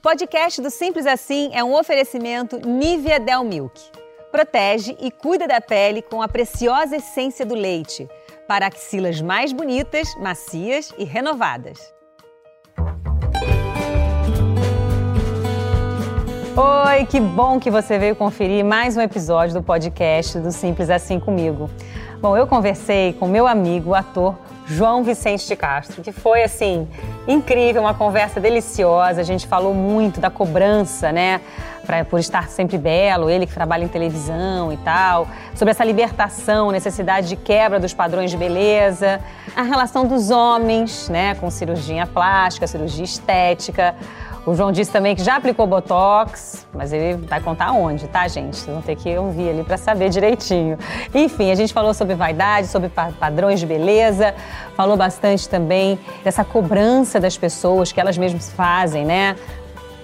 O podcast do Simples Assim é um oferecimento Nivea Del Milk. Protege e cuida da pele com a preciosa essência do leite para axilas mais bonitas, macias e renovadas. Oi, que bom que você veio conferir mais um episódio do podcast do Simples Assim comigo. Bom, eu conversei com meu amigo, o ator João Vicente de Castro, que foi assim incrível, uma conversa deliciosa. A gente falou muito da cobrança, né, pra, por estar sempre belo, ele que trabalha em televisão e tal, sobre essa libertação, necessidade de quebra dos padrões de beleza, a relação dos homens, né, com cirurgia plástica, cirurgia estética. O João disse também que já aplicou Botox, mas ele vai contar onde, tá, gente? Vocês vão ter que ouvir ali para saber direitinho. Enfim, a gente falou sobre vaidade, sobre padrões de beleza, falou bastante também dessa cobrança das pessoas que elas mesmas fazem, né?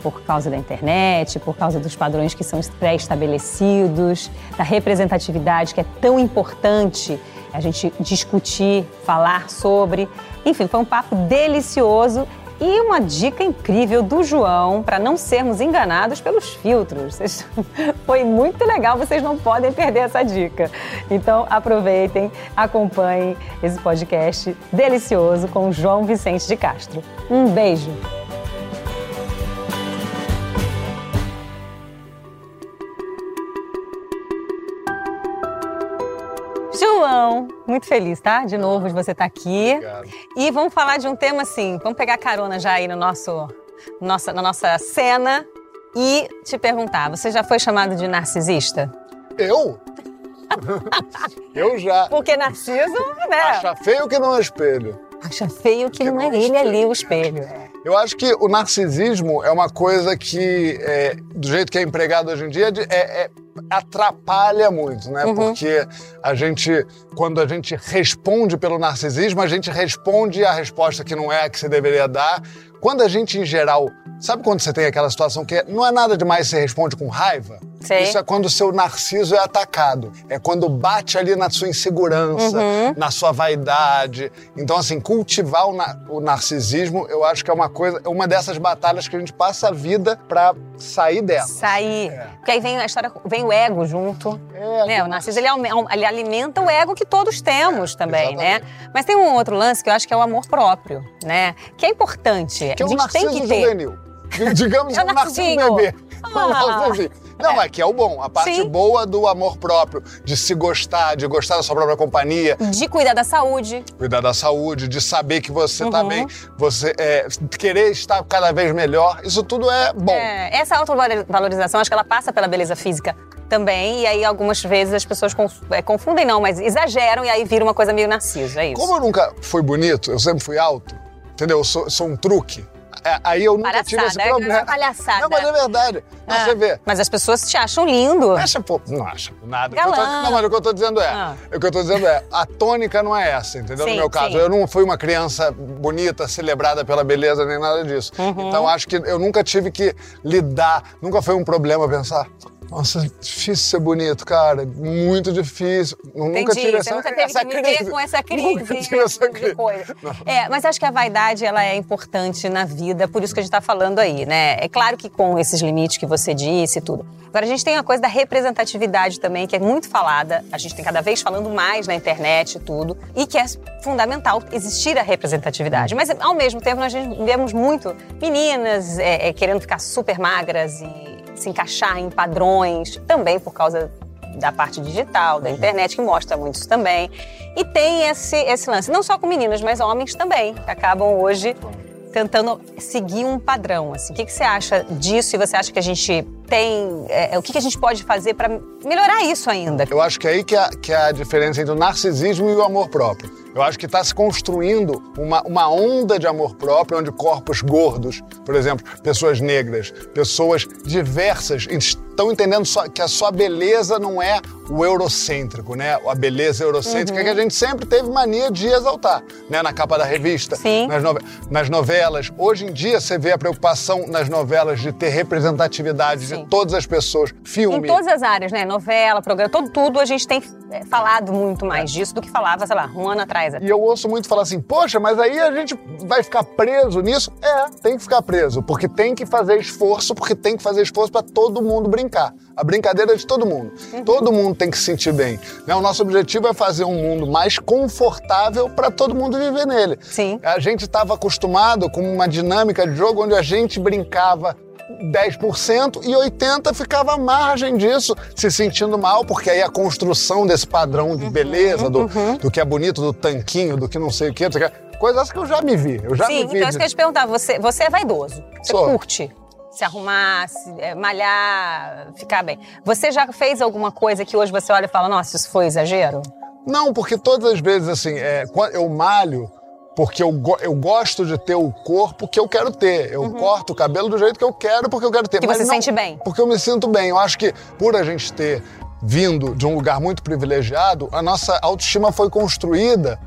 por causa da internet, por causa dos padrões que são pré-estabelecidos, da representatividade que é tão importante a gente discutir, falar sobre. Enfim, foi um papo delicioso e uma dica incrível do João para não sermos enganados pelos filtros. Foi muito legal, vocês não podem perder essa dica. Então aproveitem, acompanhem esse podcast delicioso com João Vicente de Castro. Um beijo! João, muito feliz, tá? De novo de você estar tá aqui. Obrigado. E vamos falar de um tema assim, vamos pegar carona já aí no nosso, nossa, na nossa cena e te perguntar, você já foi chamado de narcisista? Eu? eu já. Porque narciso, né? Acha feio que não é espelho. Acha feio que, que não, é ele ali o espelho. É. Eu acho que o narcisismo é uma coisa que, é, do jeito que é empregado hoje em dia, é, é atrapalha muito, né? Uhum. Porque a gente, quando a gente responde pelo narcisismo, a gente responde a resposta que não é a que você deveria dar. Quando a gente, em geral, sabe quando você tem aquela situação que não é nada demais você responde com raiva? Isso é quando o seu narciso é atacado. É quando bate ali na sua insegurança, uhum. na sua vaidade. Então, assim, cultivar o, na o, narcisismo, eu acho que é uma coisa, é uma dessas batalhas que a gente passa a vida pra sair dela. Sair. É. Porque aí vem a história, vem o ego junto. É, né? O narciso, ele, ele, alimenta o ego que todos temos é, também, né? exatamente. né? Mas tem um outro lance que eu acho que é o amor próprio, né? Que é importante. Que é a gente um narciso tem que ter. juvenil. Digamos é um narciso bebê. Ah. Não, é. é que é o bom. A parte Sim. boa do amor próprio, de se gostar, de gostar da sua própria companhia. De cuidar da saúde. Cuidar da saúde, de saber que você tá uhum. bem, você é, querer estar cada vez melhor. Isso tudo é bom. É, essa autovalorização, acho que ela passa pela beleza física também. E aí, algumas vezes, as pessoas é, confundem, não, mas exageram e aí vira uma coisa meio narciso. É isso. Como eu nunca fui bonito, eu sempre fui alto, entendeu? Eu sou, sou um truque. É, aí eu nunca palhaçada, tive esse é problema. É palhaçada. Não, mas é verdade. Não, ah, você vê. Mas as pessoas te acham lindo. Acha, pô, não acha nada. Galã. Tô, não, mas o que eu tô dizendo é, ah. o que eu tô dizendo é, a tônica não é essa, entendeu? Sim, no meu caso, sim. eu não fui uma criança bonita, celebrada pela beleza, nem nada disso. Uhum. Então acho que eu nunca tive que lidar, nunca foi um problema pensar, nossa, difícil ser bonito, cara. Muito difícil. Entendi. Nunca tive essa, nunca teve essa que crise. com essa crise. Nunca tive essa de coisa. É, mas acho que a vaidade ela é importante na vida, por isso que a gente está falando aí, né? É claro que com esses limites que você disse e tudo. Agora a gente tem a coisa da representatividade também, que é muito falada. A gente tem cada vez falando mais na internet e tudo, e que é fundamental existir a representatividade. Mas ao mesmo tempo nós vemos muito meninas é, é, querendo ficar super magras e se encaixar em padrões, também por causa da parte digital, da internet, que mostra muito isso também. E tem esse, esse lance, não só com meninas, mas homens também, que acabam hoje tentando seguir um padrão. Assim. O que, que você acha disso e você acha que a gente tem. É, o que, que a gente pode fazer para melhorar isso ainda? Eu acho que é aí que é, que é a diferença entre o narcisismo e o amor próprio. Eu acho que está se construindo uma, uma onda de amor próprio, onde corpos gordos, por exemplo, pessoas negras, pessoas diversas, estão entendendo só, que a sua beleza não é o eurocêntrico, né? A beleza eurocêntrica uhum. que a gente sempre teve mania de exaltar, né? Na capa da revista, nas, no, nas novelas. Hoje em dia você vê a preocupação nas novelas de ter representatividade Sim. de todas as pessoas, filme. Em todas as áreas, né? Novela, programa, todo, tudo a gente tem falado muito mais disso do que falava, sei lá, um ano atrás. E eu ouço muito falar assim, poxa, mas aí a gente vai ficar preso nisso? É, tem que ficar preso, porque tem que fazer esforço, porque tem que fazer esforço para todo mundo brincar. A brincadeira é de todo mundo. Uhum. Todo mundo tem que se sentir bem. Né? O nosso objetivo é fazer um mundo mais confortável para todo mundo viver nele. Sim. A gente estava acostumado com uma dinâmica de jogo onde a gente brincava 10% e 80% ficava à margem disso, se sentindo mal, porque aí a construção desse padrão de uhum, beleza, do, uhum. do que é bonito, do tanquinho, do que não sei o quê, coisas que eu já me vi. Eu já Sim, me vi então isso que eu ia te perguntar, você, você é vaidoso, você Sou. curte se arrumar, se, é, malhar, ficar bem. Você já fez alguma coisa que hoje você olha e fala, nossa, isso foi exagero? Não, porque todas as vezes, assim, é, eu malho, porque eu, eu gosto de ter o corpo que eu quero ter. Eu uhum. corto o cabelo do jeito que eu quero porque eu quero ter. Que Mas você não, sente bem. Porque eu me sinto bem. Eu acho que por a gente ter vindo de um lugar muito privilegiado, a nossa autoestima foi construída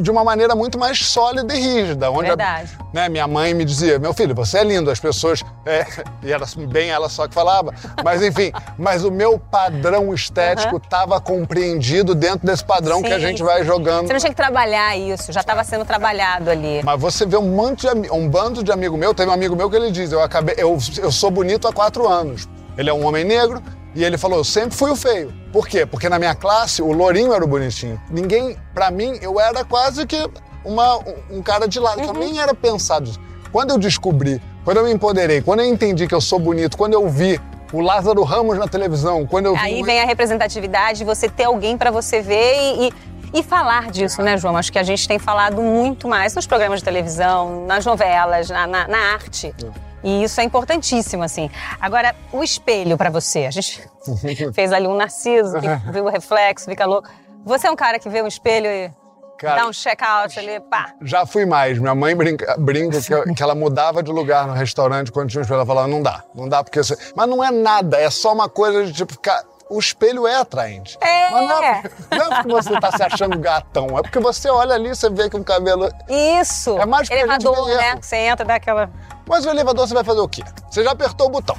de uma maneira muito mais sólida e rígida. Onde Verdade. A, né, minha mãe me dizia, meu filho, você é lindo, as pessoas... É, e era bem ela só que falava. Mas enfim, mas o meu padrão estético estava uhum. compreendido dentro desse padrão Sim. que a gente vai jogando. Você não tinha que trabalhar isso, já estava sendo trabalhado ali. Mas você vê um monte de um bando de amigo meu, teve um amigo meu que ele diz, eu acabei, eu, eu sou bonito há quatro anos. Ele é um homem negro, e ele falou: eu sempre fui o feio. Por quê? Porque na minha classe o lourinho era o bonitinho. Ninguém, para mim, eu era quase que uma, um cara de lado. Uhum. Eu nem era pensado. Quando eu descobri, quando eu me empoderei, quando eu entendi que eu sou bonito, quando eu vi o Lázaro Ramos na televisão, quando eu Aí vi... vem a representatividade, você ter alguém para você ver e, e, e, falar disso, né, João? Acho que a gente tem falado muito mais nos programas de televisão, nas novelas, na, na, na arte. É. E isso é importantíssimo, assim. Agora, o espelho para você. A gente fez ali um narciso, viu o reflexo, fica louco. Você é um cara que vê um espelho e Cara, dá um check-out ali, pá. Já fui mais. Minha mãe brinca, brinca que, que, ela mudava de lugar no restaurante quando tinha um espelho. Ela falava, não dá, não dá porque... Você... Mas não é nada, é só uma coisa de tipo ficar o espelho é atraente. É. Mas não é, não é porque você está se achando gatão, é porque você olha ali e você vê que o cabelo. Isso! É mais Elevador, a gente né? Você entra, dá aquela. Mas o elevador você vai fazer o quê? Você já apertou o botão.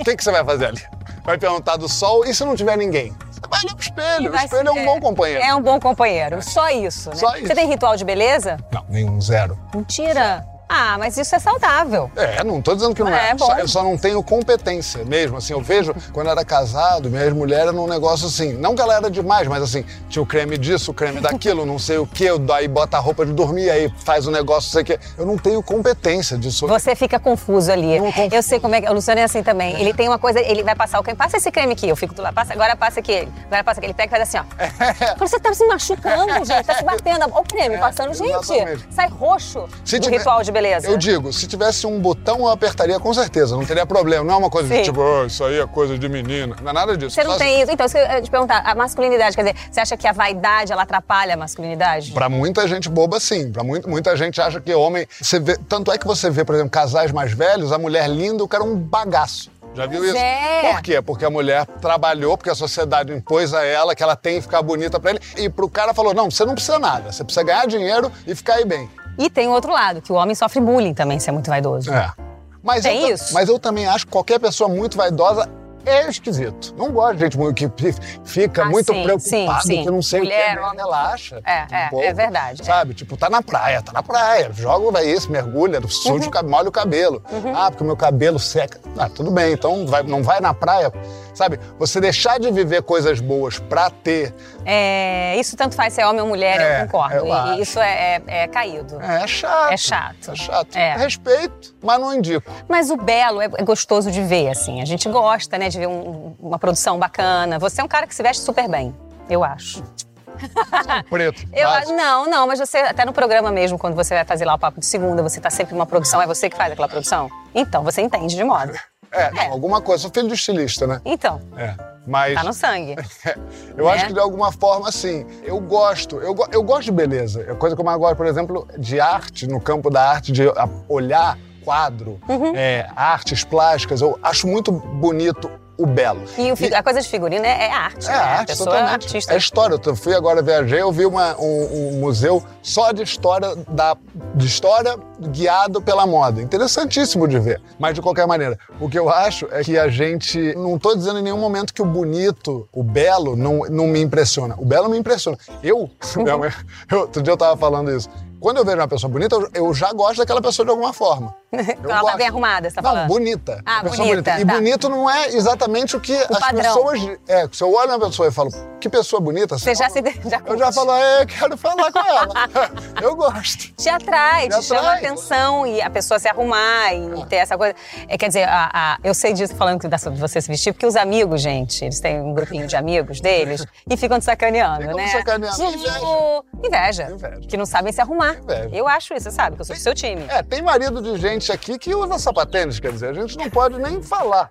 o que, que você vai fazer ali? Vai perguntar do sol e se não tiver ninguém? Você vai olhar pro espelho. O espelho é um bom companheiro. É um bom companheiro. Só isso, né? Só isso. Você tem ritual de beleza? Não, nenhum, zero. Mentira. Ah, mas isso é saudável. É, não tô dizendo que não é. é. Só, eu só não tenho competência mesmo. Assim, eu vejo, quando eu era casado, minha mulher era num negócio assim, não que ela era demais, mas assim, tinha o creme disso, o creme daquilo, não sei o quê, daí bota a roupa de dormir, aí faz o um negócio, não sei o quê. Eu não tenho competência disso. Você fica confuso ali. Eu sei como é que. O Luciano é assim também. Ele tem uma coisa, ele vai passar o creme, passa esse creme aqui, eu fico do lado, passa, agora passa aqui. Agora passa aqui, ele pega e faz assim, ó. É. Você tá se machucando, gente, tá se batendo. Olha o creme é, passando, gente. Exatamente. Sai roxo se do tiver, ritual de beleza. Eu digo, se tivesse um botão, eu apertaria com certeza, não teria problema. Não é uma coisa Sim. de tipo, oh, isso aí é coisa de menina. Não é nada disso. Você não tem assim. isso. Então, se eu te perguntar, a masculinidade, quer dizer, você acha que a vaidade ela atrapalha a masculinidade? Pra muita gente boba, sim. Pra muita, muita gente acha que homem. Você vê, tanto é que você vê, por exemplo, casais mais velhos, a mulher linda, o cara é um bagaço. Já viu isso? É. Por quê? Porque a mulher trabalhou, porque a sociedade impôs a ela que ela tem que ficar bonita para ele. E pro cara falou: não, você não precisa nada, você precisa ganhar dinheiro e ficar aí bem. E tem o outro lado, que o homem sofre bullying também, se é muito vaidoso. É. Mas tem eu, isso. Mas eu também acho que qualquer pessoa muito vaidosa é esquisito. Não gosto de gente que fica ah, muito sim, preocupado, sim, sim. que não sei Mulher, o que, é, relaxa. É, um é, pouco, é verdade. Sabe? É. Tipo, tá na praia, tá na praia. Joga vai isso, mergulha, suja, uhum. molha o cabelo. Uhum. Ah, porque o meu cabelo seca. Ah, tudo bem, então vai, não vai na praia Sabe? Você deixar de viver coisas boas pra ter. É, isso tanto faz ser homem ou mulher, é, eu concordo. Eu e, isso é, é, é, caído. É, é chato. É chato. É chato. É. Respeito, mas não indico. Mas o belo é, é gostoso de ver, assim. A gente gosta, né, de ver um, uma produção bacana. Você é um cara que se veste super bem, eu acho. Preto. Eu, não, não, mas você, até no programa mesmo, quando você vai fazer lá o papo de segunda, você tá sempre numa produção, é você que faz aquela produção? Então, você entende de moda. É, não, alguma coisa. Sou filho de estilista, né? Então. É. Mas. Tá no sangue. eu acho né? que de alguma forma, assim, eu gosto. Eu, eu gosto de beleza. É coisa que eu mais gosto, por exemplo, de arte, no campo da arte, de olhar quadro, uhum. é, artes plásticas. Eu acho muito bonito o belo. E, o, E- a coisa de figurino é, é arte. é né? a arte, pessoa totalmente. é artista. É história. Eu fui agora, viajei, eu vi uma- um, um museu só de história, da, de história guiado pela moda. Interessantíssimo de ver. Mas, de qualquer maneira, o que eu acho é que a gente... Não estou dizendo em nenhum momento que o bonito, o belo, não, não me impressiona. O belo me impressiona. Eu, mãe- eu outro dia eu estava falando isso. Quando eu vejo uma pessoa bonita, eu, eu já gosto daquela pessoa de alguma forma. Eu Ela tá bem arrumada, você tá Não, falando? bonita. Ah, Pessoa bonita, E tá. bonito não é exatamente o que as padrão. pessoas. É, se eu olho uma pessoa e falo, que pessoa bonita, Você já se... Já eu já falo, é, quero falar com ela. eu gosto. te atrai, te, Te chama a atrai. atenção e a pessoa se arrumar e ter essa coisa. É, quer dizer, a- a- eu sei disso falando que dá sobre você se vestir, porque os amigos, gente, eles têm um grupinho de amigos deles e ficam te sacaneando, Ficam né? sacaneando. Inveja. Inveja. Inveja. Que não sabem se arrumar. Inveja. Eu acho isso, você sabe, que eu sou do seu time. É, tem marido de gente aqui que usa sapatênis, quer dizer, a gente não pode nem falar.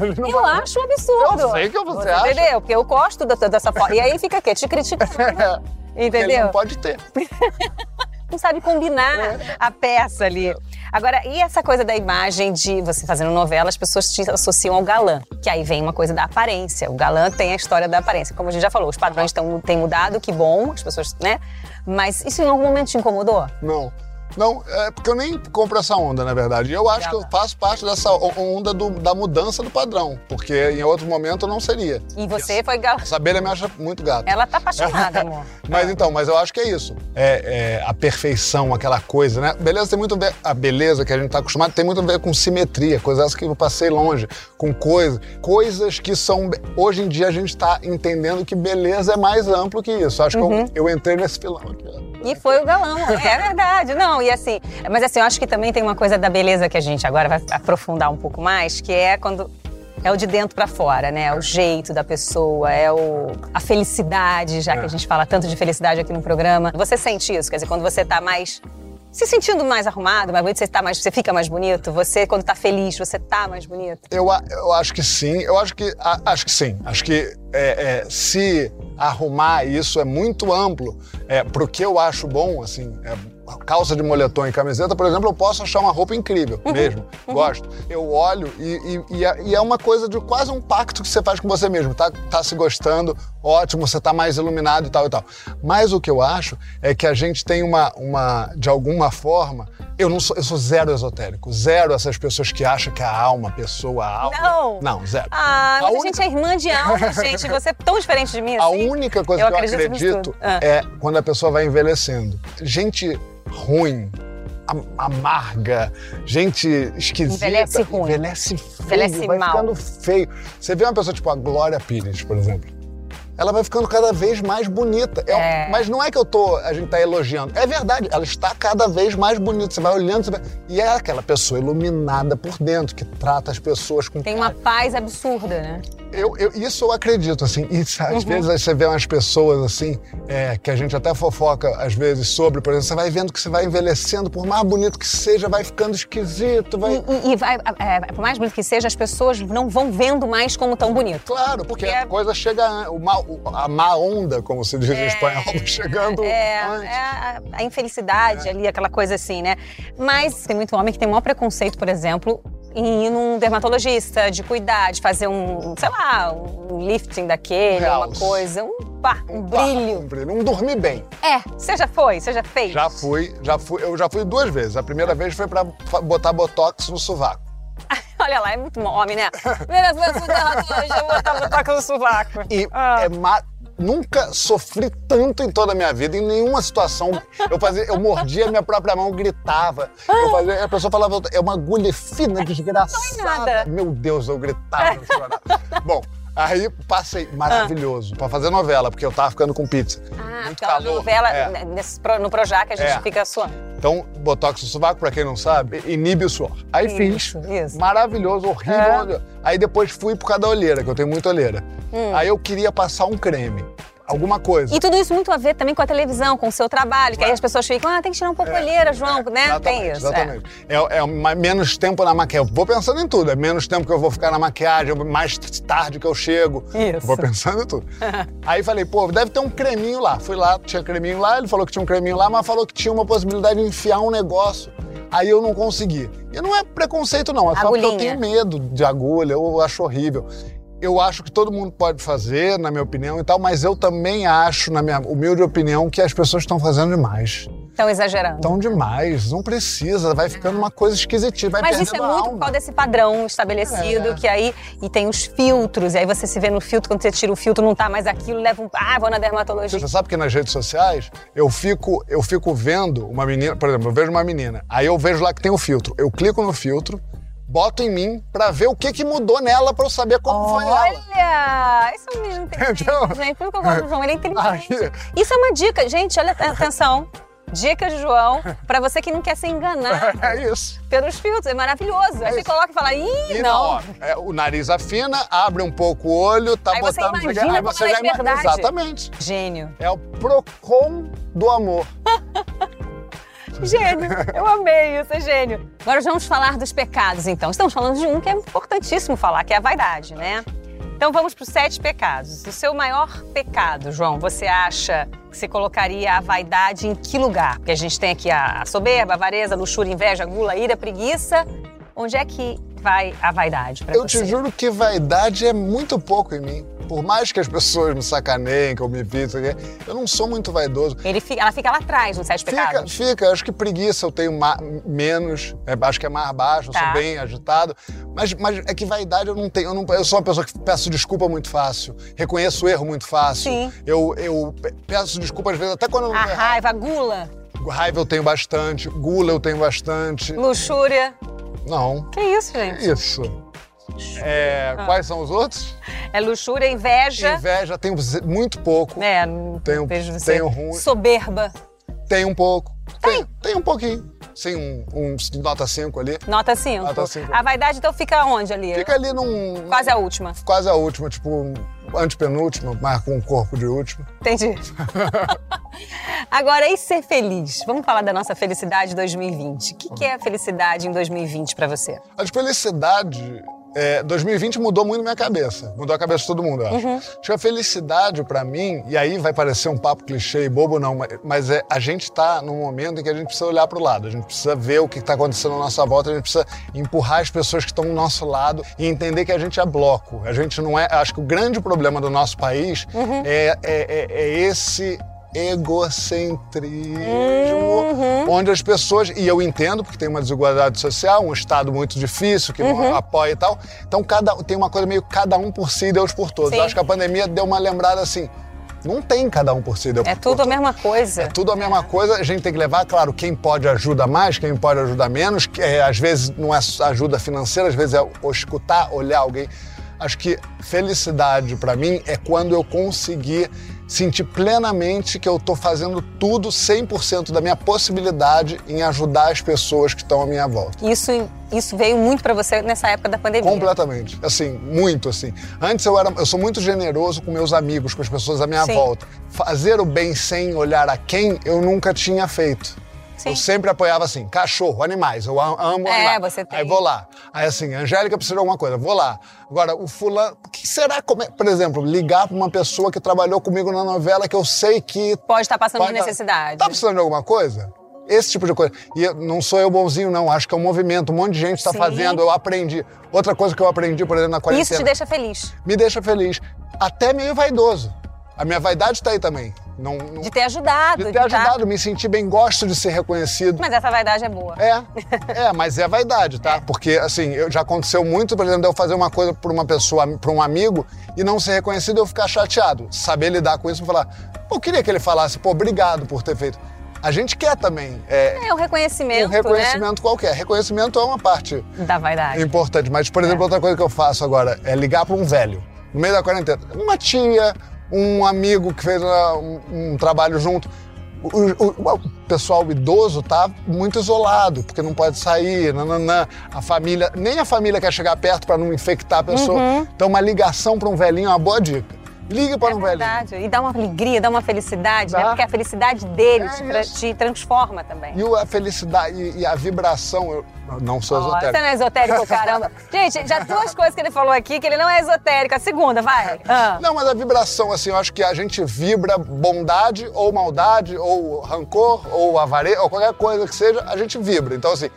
Gente não Eu pode- acho um absurdo. Eu sei que você acha. Entendeu? Porque eu gosto dessa forma. E aí fica o quê? Te criticando. É, Ele Entendeu? não pode ter. não sabe combinar É. a peça ali. Agora, e essa coisa da imagem de você fazendo novela, as pessoas te associam ao galã, que aí vem uma coisa da aparência. O galã tem a história da aparência. Como a gente já falou, os padrões tão, têm mudado, que bom, as pessoas, né? Mas isso em algum momento te incomodou? Não. Não, é porque eu nem compro essa onda, na verdade. E Eu acho que eu faço parte dessa onda do- da mudança do padrão, porque em outro momento eu não seria. E você foi galã. Essa abelha me acha muito gato. Ela tá apaixonada, amor. Mas então, mas eu acho que é isso. É, é a perfeição, aquela coisa, né? Beleza tem muito a ver. A beleza que a gente tá acostumado tem muito a ver com simetria, coisas que eu passei longe, com coisas. Coisas que são. Hoje em dia a gente tá entendendo que beleza é mais amplo que isso. Acho Uhum. que eu, eu entrei nesse filão aqui. E foi o galão, é verdade. Não, e assim, mas assim, eu acho que também tem uma coisa da beleza que a gente agora vai aprofundar um pouco mais, que é quando é o de dentro pra fora, né? É o jeito da pessoa, é o a felicidade, já que a gente fala tanto de felicidade aqui no programa. Você sente isso, quer dizer, quando você tá mais se sentindo mais arrumado, mais bonito, você tá mais, você fica mais bonito, você quando tá feliz, você tá mais bonito. Eu, eu acho que sim, eu acho que, a- acho que sim. Acho que é, é, se arrumar isso é muito amplo. É, pro que eu acho bom, assim, é, calça de moletom e camiseta, por exemplo, eu posso achar uma roupa incrível mesmo. Gosto. Eu olho e, e- e é, e é uma coisa de quase um pacto que você faz com você mesmo. Tá, tá se gostando, ótimo, você tá mais iluminado e tal e tal. Mas o que eu acho é que a gente tem uma, uma de alguma forma, eu não sou, eu sou zero esotérico, zero essas pessoas que acham que a alma, a pessoa, a alma. Não. Não, zero. Ah, mas a, A gente é irmã de alma, gente. Você é tão diferente de mim A assim. única coisa eu que eu acredito nisso acredito. Ah. é quando a pessoa vai envelhecendo. Gente ruim, am- amarga, gente esquisita. Envelhece ruim. Envelhece feio, Envelhece vai mal. ficando feio. Você vê uma pessoa tipo a Glória Pires, por exemplo. Ela vai ficando cada vez mais bonita. É É. Mas não é que eu tô, a gente tá elogiando. É verdade, ela está cada vez mais bonita. Você vai olhando, você vai... e é aquela pessoa iluminada por dentro, que trata as pessoas com Tem uma paz absurda, né? Eu, eu- isso eu acredito, assim. E às Uhum. vezes você vê umas pessoas, assim, é, que a gente até fofoca, às vezes, sobre, por exemplo, você vai vendo que você vai envelhecendo, por mais bonito que seja, vai ficando esquisito, vai... E, e vai, é, por mais bonito que seja, as pessoas não vão vendo mais como tão bonito. Claro, porque É. a coisa chega, o mal- a má onda, como se diz em espanhol, chegando É, antes. é a, a infelicidade ali, aquela coisa assim, né? Mas tem muito homem que tem o maior preconceito, por exemplo, em ir num dermatologista, de cuidar, de fazer um, sei lá, um lifting daquele, uma Realce. coisa, um pá, um Pá, brilho. um brilho, Não dormir bem. É, você já foi? Você já fez? Já fui, já fui, eu já fui duas vezes. A primeira vez foi pra fa- botar botox no sovaco. Olha lá, é muito homem, né? Primeira vez eu fui dermatologista, botar botox no sovaco. E Ah. é ma- Nunca sofri tanto em toda a minha vida, em nenhuma situação. Eu fazia, eu mordia a minha própria mão, gritava. Eu fazia, a pessoa falava, é uma agulha fina, desgraçada. nada. Meu Deus, eu gritava. Bom, aí passei, maravilhoso, pra fazer novela, porque eu tava ficando com pizza. Ah, Muito aquela calor. novela, É. né, nesse no Projac a gente É. fica suando. Então, botox no sovaco, pra quem não sabe, inibe o suor. Aí Isso, fiz. isso. Maravilhoso, horrível. Aí depois fui por causa da olheira, que eu tenho muita olheira. Aí eu queria passar um creme, alguma coisa. E tudo isso muito a ver também com a televisão, com o seu trabalho, que aí as pessoas ficam, ah, tem que tirar um pouco a olheira, João, né? Tem isso. é. Exatamente. É, é uma- menos tempo na maquiagem. Eu vou pensando em tudo. É menos tempo que eu vou ficar na maquiagem, mais tarde que eu chego. Isso. Vou pensando em tudo. Aí falei, pô, deve ter um creminho lá. Fui lá, tinha creminho lá, ele falou que tinha um creminho lá, mas falou que tinha uma possibilidade de enfiar um negócio Aí eu não consegui. E não é preconceito, não. É só porque eu tenho medo de agulha, eu acho horrível. Eu acho que todo mundo pode fazer, na minha opinião e tal, mas eu também acho, na minha humilde opinião, que as pessoas estão fazendo demais. Estão exagerando. Estão demais, não precisa, vai ficando uma coisa esquisitinha, vai Mas isso é muito por causa desse padrão estabelecido, É. que aí. E tem os filtros, e aí você se vê no filtro, quando você tira o filtro, não tá mais aquilo, leva um. Ah, vou na dermatologia. Você sabe que nas redes sociais eu fico, eu fico vendo uma menina, por exemplo, eu vejo uma menina, aí eu vejo lá que tem o filtro. Eu clico no filtro, boto em mim pra ver o que, que mudou nela pra eu saber como foi ela. Olha! Isso é menino inteligente, Então- gente. Por isso que eu gosto do João, ele é inteligente. Aí- Isso é uma dica. Gente, olha, atenção. Dica de João, pra você que não quer ser enganado É isso. pelos filtros. É maravilhoso. Aí você coloca e fala, ih, E não. ó, é, o nariz afina, abre um pouco o olho, tá Aí você botando. não quê, imagina aí você é já de imagina. Exatamente. Gênio. É o Procon do amor. Gênio. Eu amei isso, é gênio. Agora vamos falar dos pecados, então. Estamos falando de um que é importantíssimo falar, que é a vaidade, né? Então vamos para os sete pecados. O seu maior pecado, João, você acha que você colocaria a vaidade em que lugar? Porque a gente tem aqui a soberba, a avareza, a luxúria, a inveja, a gula, a ira, a preguiça. Onde é que vai a vaidade para Eu você? te juro que vaidade é muito pouco em mim. Por mais que as pessoas me sacaneiem, que eu me vi, isso aqui, eu não sou muito vaidoso. Ele fica- ela fica lá atrás, nos sete Fica, pecados. fica. Acho que preguiça eu tenho menos, é, acho que é mais baixo, eu Tá. sou bem agitado. Mas, mas é que vaidade eu não tenho. Eu, não- eu sou uma pessoa que peço desculpa muito fácil, reconheço o erro muito fácil. Sim. Eu, eu pe- peço desculpa às vezes, até quando eu não A raiva, a gula, Raiva eu tenho bastante, gula eu tenho bastante. luxúria. Não. Que isso, gente? Isso. É, Ah. Quais são os outros? É luxúria, inveja. Inveja, tenho muito pouco. É, Tenho- vejo você. tenho ruim. Soberba. Tem um pouco. Tem, tem um pouquinho. Sim, um, um nota 5 ali. Nota 5. Nota cinco. A vaidade, então, fica onde ali? Fica ali num. Quase a última. Quase a última, tipo, um antepenúltima, mas com um corpo de última. Entendi. Agora, e ser feliz? Vamos falar da nossa felicidade 2020. O que, que é a felicidade em 2020 pra você? A de felicidade. É, 2020 mudou muito minha cabeça. Mudou a cabeça de todo mundo, eu acho. Uhum. Acho que a felicidade, pra mim, e aí vai parecer um papo clichê e bobo, não, mas, é a gente tá num momento em que a gente precisa olhar pro lado, a gente precisa ver o que tá acontecendo à nossa volta, a gente precisa empurrar as pessoas que estão do nosso lado e entender que a gente é bloco. A gente não é. Acho que o grande problema do nosso país Uhum. é, é- é- é esse egocentrismo, Uhum. onde as pessoas, e eu entendo porque tem uma desigualdade social, um estado muito difícil que Uhum. não apoia e tal, então cada, tem uma coisa meio cada um por si, Deus por todos. Sim. Acho que a pandemia deu uma lembrada assim, não tem cada um por si, Deus É por tudo a mesma coisa. É tudo a mesma coisa, a gente tem que levar, claro, quem pode ajuda mais, quem pode ajudar menos, que, é, às vezes não é ajuda financeira, às vezes é escutar, olhar alguém. Acho que felicidade pra mim é quando eu conseguir sentir plenamente que eu tô fazendo tudo 100% da minha possibilidade em ajudar as pessoas que estão à minha volta. Isso, isso veio muito pra você nessa época da pandemia. Completamente. Assim, muito assim. Antes eu era, eu sou muito generoso com meus amigos, com as pessoas à minha Sim. volta. Fazer o bem sem olhar a quem eu nunca tinha feito. Sim. Eu sempre apoiava assim, cachorro, animais, eu amo É, animais. você tem. Aí vou lá. Aí assim, Angélica precisa de alguma coisa, vou lá. Agora, o fulano, o que será, como por exemplo, ligar para uma pessoa que trabalhou comigo na novela que eu sei que Pode estar passando Pode- por necessidade. Tá precisando de alguma coisa? Esse tipo de coisa. E eu- não sou eu bonzinho, não. Acho que é um movimento. Um monte de gente está fazendo. Eu aprendi. Outra coisa que eu aprendi, por exemplo, na quarentena. Isso te deixa feliz. Me deixa feliz. Até meio vaidoso. A minha vaidade está aí também. Não, não- De ter ajudado. de ter tá- ajudado, me sentir bem, gosto de ser reconhecido. Mas essa vaidade é boa. É, é, mas é vaidade, tá? Porque, assim, eu, já aconteceu muito, por exemplo, de eu fazer uma coisa por uma pessoa, por um amigo, e não ser reconhecido, eu ficar chateado. Saber lidar com isso e falar, pô, eu queria que ele falasse, pô, obrigado por ter feito. A gente quer também é, É o reconhecimento, um reconhecimento qualquer. Reconhecimento é uma parte né? Da vaidade. importante. Mas, por exemplo, outra coisa que eu faço agora é ligar para um velho, no meio da quarentena. Uma tia, um amigo que fez ah, um, um trabalho junto. O, o- o pessoal idoso tá muito isolado, porque não pode sair, nananã. A família, nem a família quer chegar perto para não infectar a pessoa. Então, uma ligação para um velhinho é uma boa dica. Ligue para é um verdade. velhinho. E dá uma alegria, dá uma felicidade, né? Dá. Porque a felicidade dele É te, tra- te transforma também. E a felicidade e, e a vibração, eu não sou você esotérico. não é esotérico, caramba. Gente, já duas coisas que ele falou aqui, que ele não é esotérico. A segunda, vai. Ah. Não, mas a vibração, assim, eu acho que a gente vibra bondade ou maldade ou rancor ou avareza ou qualquer coisa que seja, a gente vibra. Então, assim,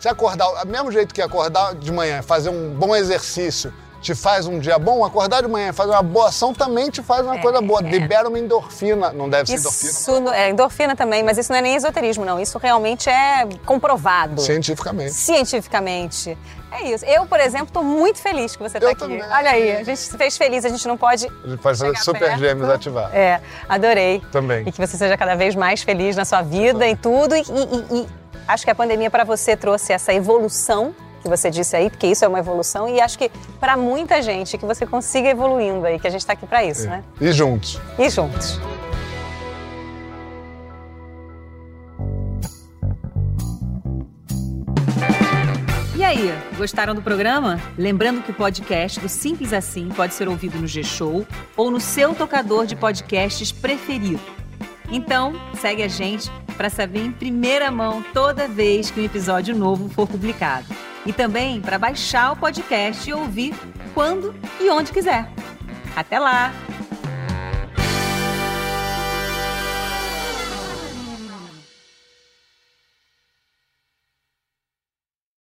se acordar, do mesmo jeito que acordar de manhã, fazer um bom exercício, te faz um dia bom, acordar de manhã fazer uma boa ação também te faz uma coisa boa. Libera uma endorfina. Não deve ser endorfina. Isso não- é endorfina também, mas isso não é nem esoterismo, não. Isso realmente é comprovado. Cientificamente. Cientificamente. É isso. Eu, por exemplo, estou muito feliz que você está aqui. também. Olha aí, a gente se fez feliz, a gente não pode. A gente pode fazer Chegar super perto. gêmeos ativar. É, adorei. Também. E que você seja cada vez mais feliz na sua vida e tudo. E, e- e acho que a pandemia para você trouxe essa evolução que você disse aí, porque isso é uma evolução. E acho que para muita gente que você consiga evoluindo aí, que a gente está aqui para isso, né? E juntos. E juntos. E aí, gostaram do programa? Lembrando que o podcast do Simples Assim pode ser ouvido no G-Show ou no seu tocador de podcasts preferido. Então, segue a gente para saber em primeira mão toda vez que um episódio novo for publicado. E também para baixar o podcast e ouvir quando e onde quiser. Até lá!